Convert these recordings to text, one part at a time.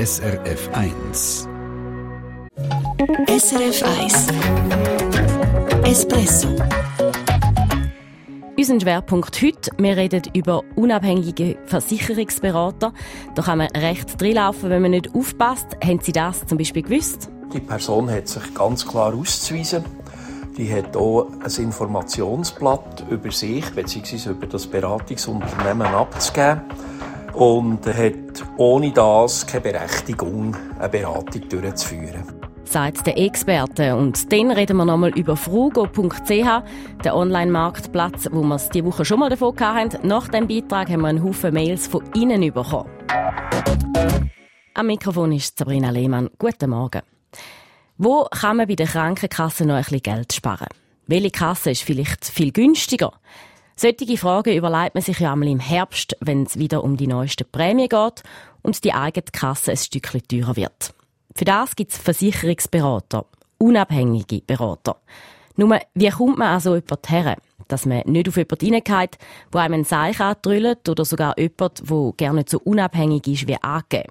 SRF 1. SRF 1 Espresso unser Schwerpunkt heute, wir reden über unabhängige Versicherungsberater. Da kann man recht drinlaufen, wenn man nicht aufpasst. Haben Sie das zum Beispiel gewusst? Die Person hat sich ganz klar auszuweisen. Die hat auch ein Informationsblatt über sich bzw. über das Beratungsunternehmen abzugeben und hat ohne das keine Berechtigung, eine Beratung durchzuführen sagt der Experte. Und dann reden wir nochmal über frugo.ch, den Online-Marktplatz, wo wir es diese Woche schon mal davon hatten. Nach dem Beitrag haben wir einen Haufen Mails von Ihnen bekommen. Am Mikrofon ist Sabrina Lehmann. Guten Morgen. Wo kann man bei der Krankenkasse noch ein bisschen Geld sparen? Welche Kasse ist vielleicht viel günstiger? Solche Fragen überlegt man sich ja einmal im Herbst, wenn es wieder um die neuesten Prämien geht und die eigene Kasse ein Stückchen teurer wird. Für das gibt es Versicherungsberater, unabhängige Berater. Nur, wie kommt man an so jemand her? Dass man nicht auf jemanden reingeht, der einem ein Seich antrüllt oder sogar jemand, der gerne so unabhängig ist wie angegeben.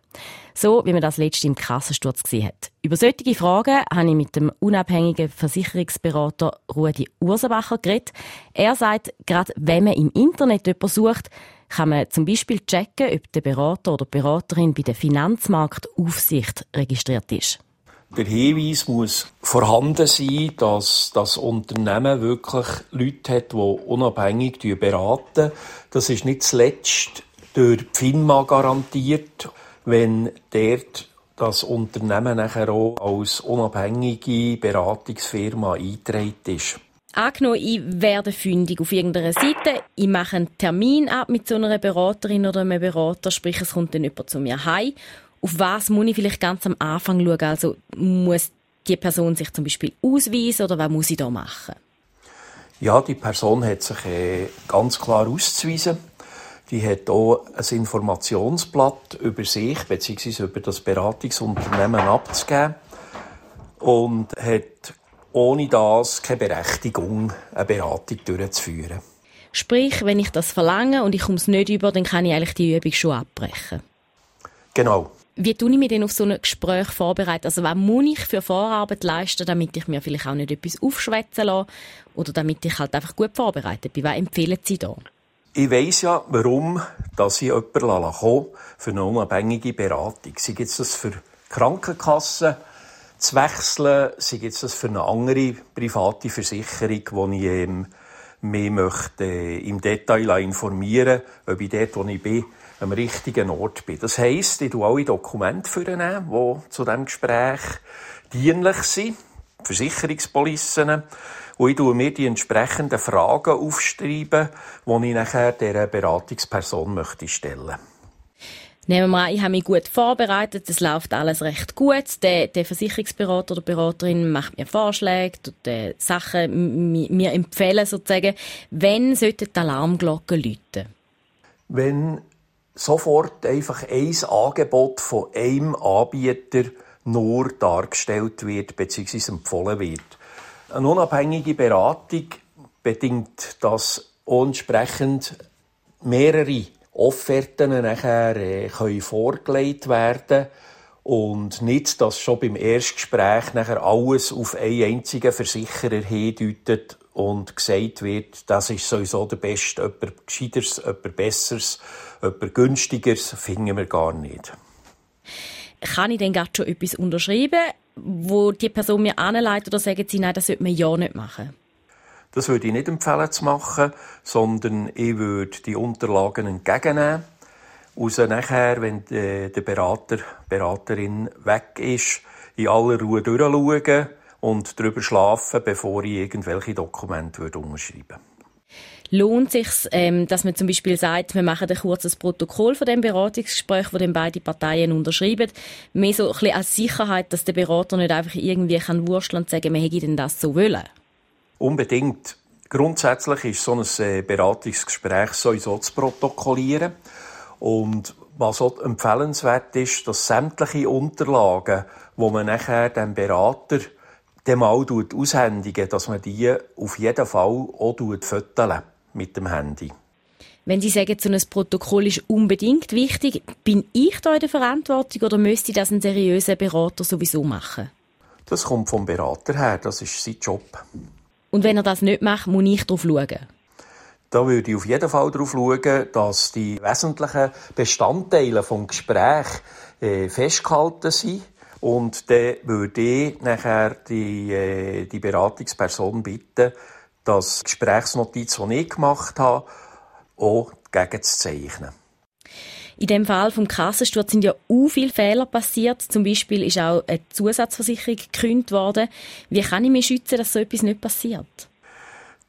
So, wie man das letzte im Kassensturz gesehen hat. Über solche Fragen habe ich mit dem unabhängigen Versicherungsberater Rudi Ursenbacher geredet. Er sagt, gerade wenn man im Internet jemanden sucht, kann man zum Beispiel checken, ob der Berater oder die Beraterin bei der Finanzmarktaufsicht registriert ist. Der Hinweis muss vorhanden sein, dass das Unternehmen wirklich Leute hat, die unabhängig beraten. Das ist nicht zuletzt durch die FINMA garantiert, wenn dort das Unternehmen nachher auch als unabhängige Beratungsfirma eingetragen ist. Angenommen, ich werde fündig auf irgendeiner Seite, ich mache einen Termin ab mit so einer Beraterin oder einem Berater, sprich es kommt dann jemand zu mir heim. Auf was muss ich vielleicht ganz am Anfang schauen? Also muss die Person sich zum Beispiel ausweisen oder was muss ich da machen? Ja, die Person hat sich äh, ganz klar auszuweisen. Die hat auch ein Informationsblatt über sich bzw. über das Beratungsunternehmen abzugeben und hat ohne das keine Berechtigung, eine Beratung durchzuführen. Sprich, wenn ich das verlange und ich komme es nicht über, dann kann ich eigentlich die Übung schon abbrechen. Genau. Wie tue ich mich denn auf so ein Gespräch vorbereiten? Also was muss ich für Vorarbeit leisten, damit ich mir vielleicht auch nicht etwas aufschwätzen lasse oder damit ich halt einfach gut vorbereitet bin? Was empfehlen Sie da? Ich weiss ja, warum dass ich jemanden kommen für eine unabhängige Beratung. Sei jetzt das für Krankenkassen, zu wechseln, sei jetzt das für eine andere private Versicherung, die ich ähm, mich möchte, äh, im Detail informieren ob ich dort, wo ich bin, am richtigen Ort bin. Das heisst, ich tue alle Dokumente vornehmen, die zu diesem Gespräch dienlich sind, Versicherungspolissen, und ich tue mir die entsprechenden Fragen aufschreiben, die ich nachher dieser Beratungsperson möchte stellen möchte. Nehmen wir an, ich habe mich gut vorbereitet, es läuft alles recht gut. Der, der Versicherungsberater oder Beraterin macht mir Vorschläge, tut Sachen mir empfehlen sozusagen. Wenn sollte die Alarmglocke läuten? Wenn sofort einfach ein Angebot von einem Anbieter nur dargestellt wird bzw. empfohlen wird. Eine unabhängige Beratung bedingt, dass entsprechend mehrere Offerten nachher äh, können vorgelegt werden und nicht, dass schon beim Erstgespräch nachher alles auf einen einzigen Versicherer hindeutet und gesagt wird, das ist sowieso der Beste, jemand Gescheiteres, jemand Besseres, jemand Günstigeres, finden wir gar nicht. Kann ich denn gerade schon etwas unterschreiben, wo die Person mir anleitet oder sagen sie, nein, das sollte man ja nicht machen? Das würde ich nicht empfehlen zu machen, sondern ich würde die Unterlagen entgegennehmen. Außer nachher, wenn der Berater, Beraterin weg ist, in aller Ruhe durchschauen und darüber schlafen, bevor ich irgendwelche Dokumente unterschreiben würde. Lohnt sich, ähm, dass man zum Beispiel sagt, wir machen ein kurzes Protokoll von dem Beratungsgespräch, wo dann beide Parteien unterschreiben, mehr so ein bisschen als Sicherheit, dass der Berater nicht einfach irgendwie kann wursteln und sagen, wir hätten denn das so wollen? Unbedingt. Grundsätzlich ist so ein äh, Beratungsgespräch sowieso zu protokollieren. Und was auch empfehlenswert ist, dass sämtliche Unterlagen, wo man nachher dem Berater dem mal aushändigen, dass man die auf jeden Fall auch fotografieren mit dem Handy. Wenn Sie sagen, so ein Protokoll ist unbedingt wichtig, bin ich da in der Verantwortung oder müsste das ein seriöser Berater sowieso machen? Das kommt vom Berater her, das ist sein Job. Und wenn er das nicht macht, muss ich darauf schauen? Da würde ich auf jeden Fall darauf schauen, dass die wesentlichen Bestandteile des Gesprächs äh, festgehalten sind. Und dann würde ich nachher die, äh, die Beratungsperson bitten, das Gesprächsnotiz, die ich gemacht habe, auch gegenzuzeichnen. In dem Fall vom Kassensturz sind ja u viele Fehler passiert. Zum Beispiel ist auch eine Zusatzversicherung gekündigt worden. Wie kann ich mich schützen, dass so etwas nicht passiert?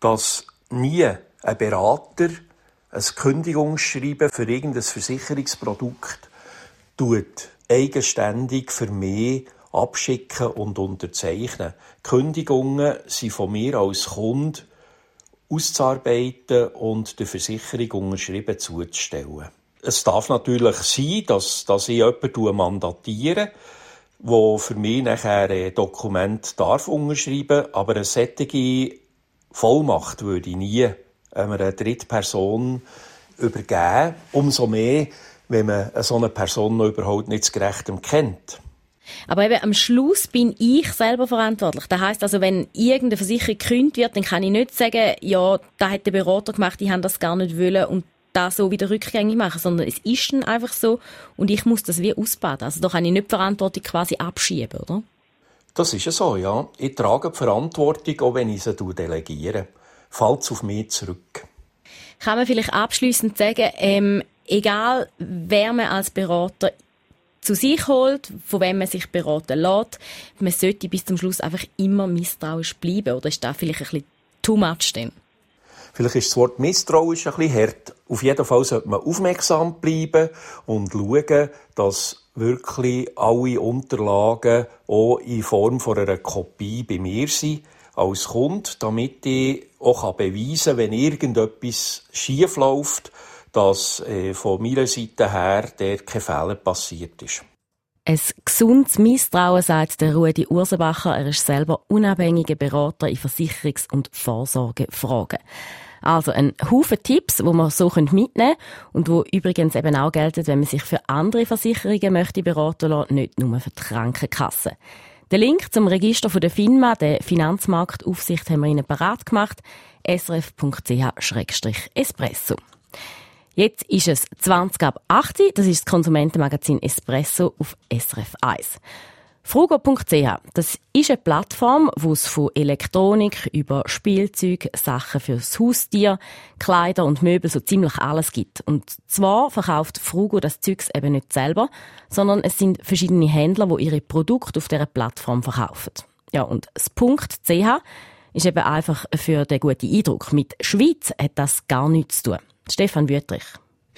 Dass nie ein Berater ein Kündigungsschreiben für irgendein Versicherungsprodukt tut, eigenständig für mich abschicken und unterzeichnen. Kündigungen sind von mir als Kunde auszuarbeiten und der Versicherung unterschrieben zuzustellen. Es darf natürlich sein, dass, dass ich jemanden mandatiere, wo für mich nachher ein Dokument darf unterschreiben, aber eine solche Vollmacht würde ich nie einer dritten Person übergeben. Umso mehr, wenn man so eine Person noch überhaupt nicht zu gerechtem kennt. Aber eben am Schluss bin ich selber verantwortlich. Das heißt also, wenn irgendeine Versicherung gekündigt wird, dann kann ich nicht sagen, ja, da hat der Berater gemacht, ich habe das gar nicht wollen und das so wieder rückgängig machen, sondern es ist dann einfach so und ich muss das wie ausbaden. Also da kann ich nicht die Verantwortung quasi abschieben, oder? Das ist ja so, ja. Ich trage die Verantwortung, auch wenn ich sie delegiere. Fällt es auf mich zurück. Kann man vielleicht abschließend sagen, ähm, egal wer man als Berater zu sich holt, von wem man sich beraten lässt, man sollte bis zum Schluss einfach immer misstrauisch bleiben. Oder ist das vielleicht ein bisschen too much denn? Vielleicht ist das Wort misstrauisch ein bisschen hart. Auf jeden Fall sollte man aufmerksam bleiben und schauen, dass wirklich alle Unterlagen auch in Form von einer Kopie bei mir sind als Kunde, damit ich auch beweisen kann, wenn irgendetwas schief läuft, dass äh, von meiner Seite her der kein Fehler passiert ist. Ein gesundes Misstrauen, sagt der Rudi Ursenbacher. Er ist selber unabhängiger Berater in Versicherungs- und Vorsorgefragen. Also ein Haufen Tipps, wo man so mitnehmen können und wo übrigens eben auch gelten, wenn man sich für andere Versicherungen möchte beraten lassen, nicht nur für die Krankenkasse. Den Link zum Register von der FINMA, der Finanzmarktaufsicht, haben wir Ihnen parat gemacht. srf.ch-espresso. Jetzt ist es 20 ab 8 das ist das Konsumentenmagazin Espresso auf SRF 1. Frugo.ch, das ist eine Plattform, wo es von Elektronik über Spielzeug, Sachen fürs Haustier, Kleider und Möbel so ziemlich alles gibt. Und zwar verkauft Frugo das Zeugs eben nicht selber, sondern es sind verschiedene Händler, wo ihre Produkte auf dieser Plattform verkaufen. Ja, und das .ch ist eben einfach für den guten Eindruck. Mit Schweiz hat das gar nichts zu tun. Stefan Wüttrich.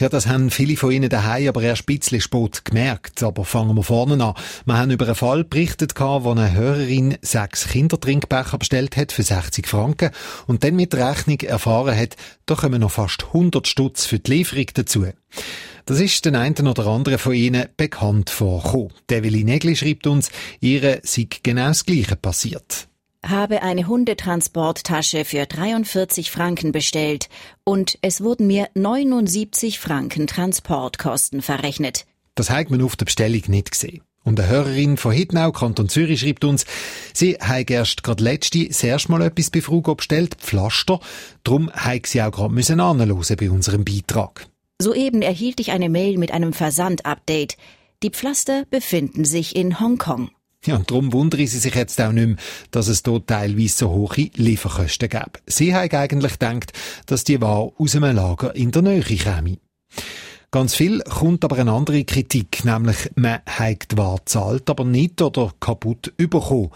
Ja, das haben viele von Ihnen daheim aber erst ein bisschen spät gemerkt. Aber fangen wir vorne an. Wir haben über einen Fall berichtet, wo eine Hörerin sechs Kindertrinkbecher bestellt hat für 60 Franken und dann mit der Rechnung erfahren hat, da kommen noch fast 100 Stutz für die Lieferung dazu. Das ist den einen oder anderen von Ihnen bekannt vorgekommen. Devili Negli schreibt uns, ihre sei genau das Gleiche passiert habe eine Hundetransporttasche für 43 Franken bestellt und es wurden mir 79 Franken Transportkosten verrechnet. Das hat man auf der Bestellung nicht gesehen. Und eine Hörerin von Hitnau, Kanton Zürich, schreibt uns, sie habe erst gerade letzte das erste Mal etwas bei Frugo bestellt, Pflaster. Darum habe sie auch gerade müssen bei unserem Beitrag. Soeben erhielt ich eine Mail mit einem Versandupdate. Die Pflaster befinden sich in Hongkong. Ja, und darum wundern sie sich jetzt auch nicht mehr, dass es dort teilweise so hohe Lieferkosten gäbe. Sie haben eigentlich gedacht, dass die Ware aus einem Lager in der Nähe käme. Ganz viel kommt aber eine andere Kritik, nämlich man hat die Ware zahlt, aber nicht oder kaputt bekommen.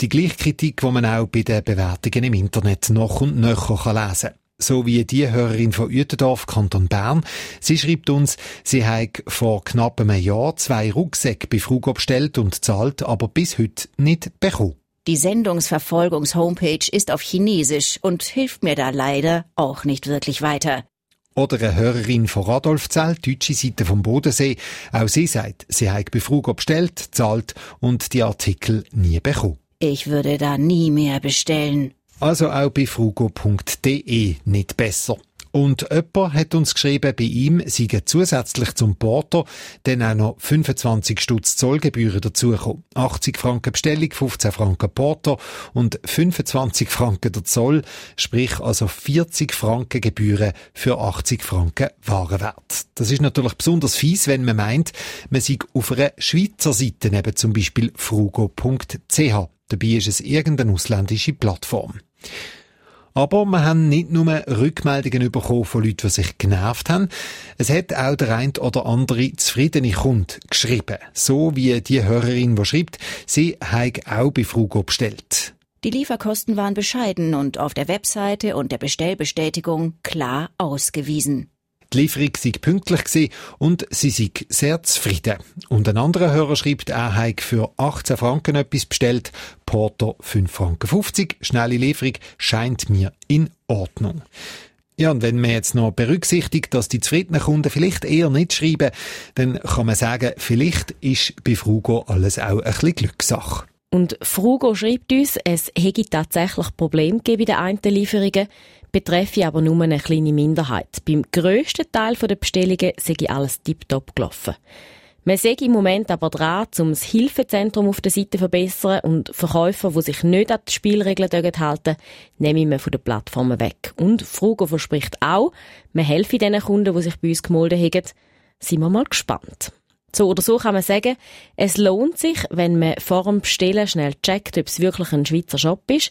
Die gleiche Kritik, die man auch bei den Bewertungen im Internet noch und nöcher lesen kann so wie die Hörerin von Uetendorf, Kanton Bern. Sie schreibt uns, sie hat vor knapp einem Jahr zwei Rucksäcke bei Frugo bestellt und zahlt, aber bis heute nicht bekommen. Die Sendungsverfolgungs-Homepage ist auf Chinesisch und hilft mir da leider auch nicht wirklich weiter. Oder eine Hörerin von Radolfzell, deutsche Seite vom Bodensee. Auch sie sagt, sie hat bei Frugo bestellt, zahlt und die Artikel nie bekommen. Ich würde da nie mehr bestellen. Also auch bei frugo.de nicht besser. Und jemand hat uns geschrieben, bei ihm seien zusätzlich zum Porto dann auch noch 25 Stutz Zollgebühren dazugekommen. 80 Franken Bestellung, 15 Franken Porto und 25 Franken der Zoll, sprich also 40 Franken Gebühren für 80 Franken Warenwert. Das ist natürlich besonders fies, wenn man meint, man sei auf einer Schweizer Seite, eben zum Beispiel frugo.ch. Dabei ist es irgendeine ausländische Plattform. Aber wir haben nicht nur Rückmeldungen bekommen von Leuten, die sich genervt haben. Es hat auch der ein oder andere zufriedene Kunde geschrieben. So wie die Hörerin, die schreibt, sie habe auch bei Frugo bestellt. Die Lieferkosten waren bescheiden und auf der Webseite und der Bestellbestätigung klar ausgewiesen. Die Lieferung sei pünktlich gewesen und sie sei sehr zufrieden. Und ein anderer Hörer schreibt, er habe für 18 Franken etwas bestellt, Porto 5 Franken 50, schnelle Lieferung scheint mir in Ordnung. Ja, und wenn man jetzt noch berücksichtigt, dass die zufriedenen Kunden vielleicht eher nicht schreiben, dann kann man sagen, vielleicht ist bei Frugo alles auch ein bisschen Glückssache. Und Frugo schreibt uns, es hätte tatsächlich Probleme gegeben bei den einen Lieferungen betreffe aber nur eine kleine Minderheit. Beim grössten Teil der Bestellungen sei alles tiptop gelaufen. Man sehe im Moment aber dran, um das Hilfezentrum auf der Seite zu verbessern und Verkäufer, die sich nicht an die Spielregeln halten, nehmen wir von den Plattformen weg. Und Frugo verspricht auch, man helfe den Kunden, die sich bei uns gemolden haben. Sind wir mal gespannt. So oder so kann man sagen, es lohnt sich, wenn man vor dem Bestellen schnell checkt, ob es wirklich ein Schweizer Shop ist.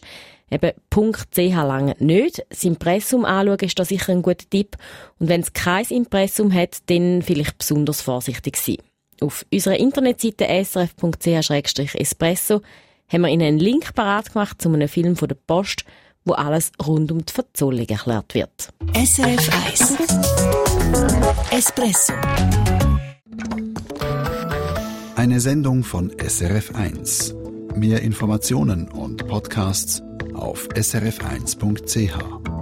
Eben .ch lange nicht. Das Impressum anschauen ist da sicher ein guter Tipp. Und wenn es kein Impressum hat, dann vielleicht besonders vorsichtig sein. Auf unserer Internetseite srf.ch-espresso haben wir Ihnen einen Link parat gemacht zu einem Film von der Post, wo alles rund um die Verzollung erklärt wird. SRF 1 Espresso Eine Sendung von SRF 1. Mehr Informationen und Podcasts auf srf1.ch.